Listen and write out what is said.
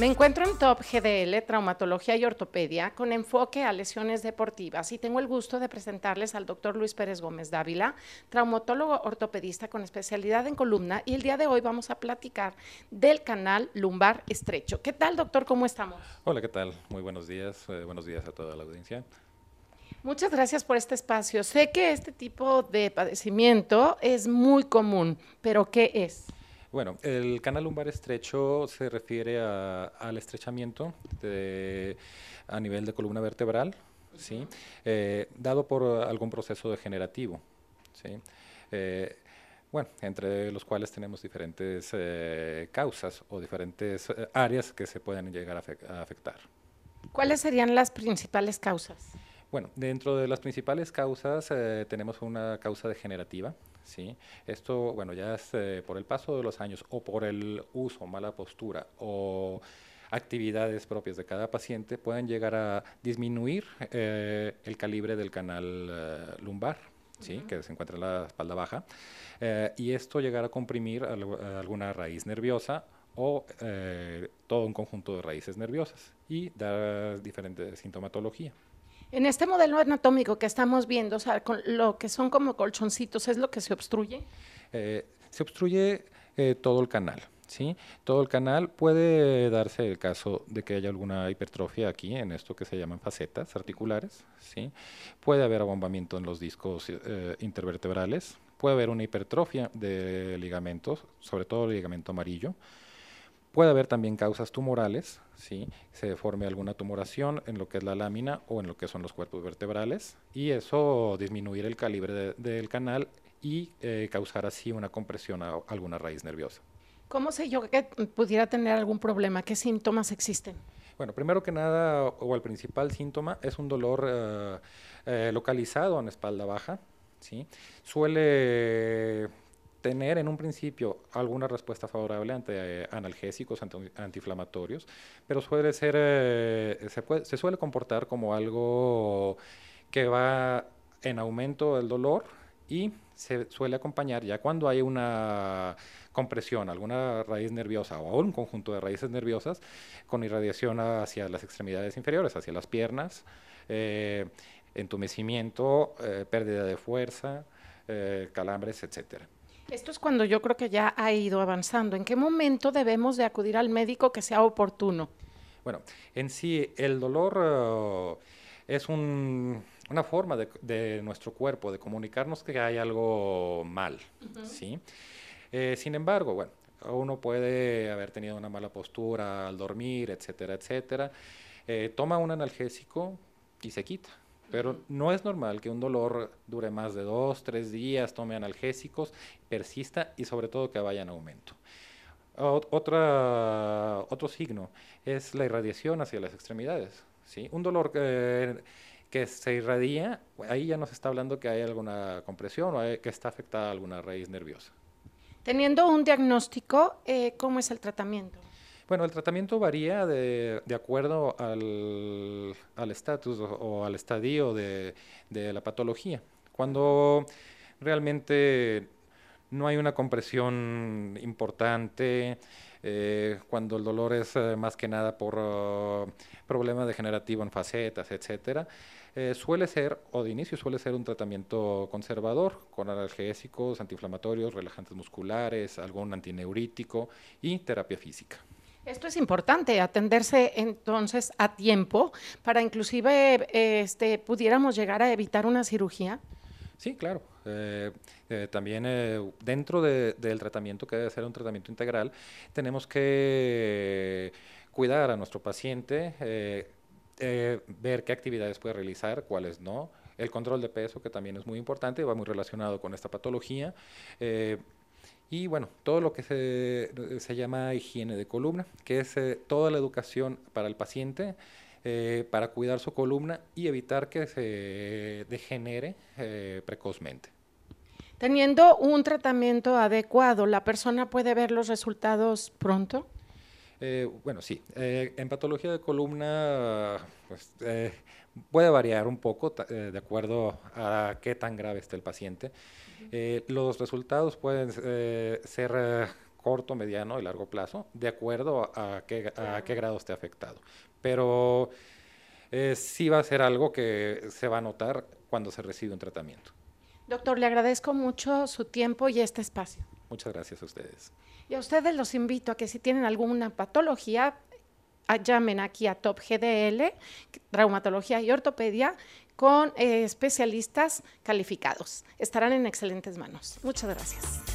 Me encuentro en Top GDL, Traumatología y Ortopedia, con enfoque a lesiones deportivas y tengo el gusto de presentarles al doctor Luis Pérez Gómez Dávila, traumatólogo ortopedista con especialidad en columna y el día de hoy vamos a platicar del canal lumbar estrecho. ¿Qué tal, doctor? ¿Cómo estamos? Hola, ¿qué tal? Muy buenos días. Eh, buenos días a toda la audiencia. Muchas gracias por este espacio. Sé que este tipo de padecimiento es muy común, pero ¿qué es? Bueno, el canal lumbar estrecho se refiere al estrechamiento a nivel de columna vertebral, ¿sí? Eh, dado por algún proceso degenerativo. ¿sí? Eh, bueno, entre los cuales tenemos diferentes eh, causas o diferentes áreas que se pueden llegar a afectar. ¿Cuáles serían las principales causas? Bueno, dentro de las principales causas tenemos una causa degenerativa, ¿sí? Esto, bueno, ya es eh, por el paso de los años o por el uso, mala postura o actividades propias de cada paciente pueden llegar a disminuir eh, el calibre del canal eh, lumbar, ¿sí? que se encuentra en la espalda baja, y esto llegar a comprimir alguna raíz nerviosa o todo un conjunto de raíces nerviosas y dar diferente sintomatología. En este modelo anatómico que estamos viendo, o sea, con lo que son como colchoncitos, ¿es lo que se obstruye? Eh, se obstruye eh, todo el canal. ¿sí? Todo el canal puede darse el caso de que haya alguna hipertrofia aquí, en esto que se llaman facetas articulares. ¿sí? Puede haber abombamiento en los discos eh, intervertebrales. Puede haber una hipertrofia de ligamentos, sobre todo el ligamento amarillo. Puede haber también causas tumorales, ¿sí? se forme alguna tumoración en lo que es la lámina o en lo que son los cuerpos vertebrales y eso disminuir el calibre del canal y eh, causar así una compresión a alguna raíz nerviosa. ¿Cómo sé yo que pudiera tener algún problema? ¿Qué síntomas existen? Bueno, primero que nada, o el principal síntoma es un dolor eh, eh, localizado en espalda baja. ¿sí? Suele tener en un principio alguna respuesta favorable ante eh, analgésicos, antiinflamatorios, pero suele ser, eh, se, se, suele comportar como algo que va en aumento del dolor y se suele acompañar ya cuando hay una compresión, alguna raíz nerviosa o un conjunto de raíces nerviosas con irradiación hacia las extremidades inferiores, hacia las piernas, eh, entumecimiento, pérdida de fuerza, calambres, etcétera. Esto es cuando yo creo que ya ha ido avanzando. ¿En qué momento debemos de acudir al médico que sea oportuno? Bueno, en sí el dolor uh, es una forma de, nuestro cuerpo de comunicarnos que hay algo mal, ¿sí? Eh, sin embargo, bueno, uno puede haber tenido una mala postura al dormir, etcétera, etcétera. Eh, toma un analgésico y se quita. Pero no es normal que un dolor dure más de dos, tres días, tome analgésicos, persista y sobre todo que vaya en aumento. Otra, otro signo es la irradiación hacia las extremidades. ¿sí? Un dolor que, se irradia, ahí ya nos está hablando que hay alguna compresión o que está afectada alguna raíz nerviosa. Teniendo un diagnóstico, eh, ¿cómo es el tratamiento? Bueno, el tratamiento varía de, acuerdo al estatus o, al estadio de, la patología. Cuando realmente no hay una compresión importante, eh, cuando el dolor es eh, más que nada por uh, problema degenerativo en facetas, etcétera, eh, suele ser, o de inicio suele ser un tratamiento conservador, con analgésicos, antiinflamatorios, relajantes musculares, algún antineurítico y terapia física. Esto es importante, atenderse entonces a tiempo para inclusive este, pudiéramos llegar a evitar una cirugía. Sí, claro. Eh, eh, también eh, dentro del tratamiento, que debe ser un tratamiento integral, tenemos que cuidar a nuestro paciente, ver qué actividades puede realizar, cuáles no, el control de peso, que también es muy importante, va muy relacionado con esta patología. Y bueno, todo lo que se, llama higiene de columna, que es eh, toda la educación para el paciente, eh, para cuidar su columna y evitar que se degenere eh, precozmente. Teniendo un tratamiento adecuado, ¿la persona puede ver los resultados pronto? Bueno, sí. en patología de columna, pues, puede variar un poco de acuerdo a qué tan grave esté el paciente. Eh, los resultados pueden eh, ser eh, corto, mediano y largo plazo, de acuerdo a qué, a qué grado esté afectado. Pero eh, sí va a ser algo que se va a notar cuando se recibe un tratamiento. Doctor, le agradezco mucho su tiempo y este espacio. Muchas gracias a ustedes. Y a ustedes los invito a que si tienen alguna patología, llamen aquí a Top GDL, Traumatología y Ortopedia, con eh, especialistas calificados. Estarán en excelentes manos. Muchas gracias.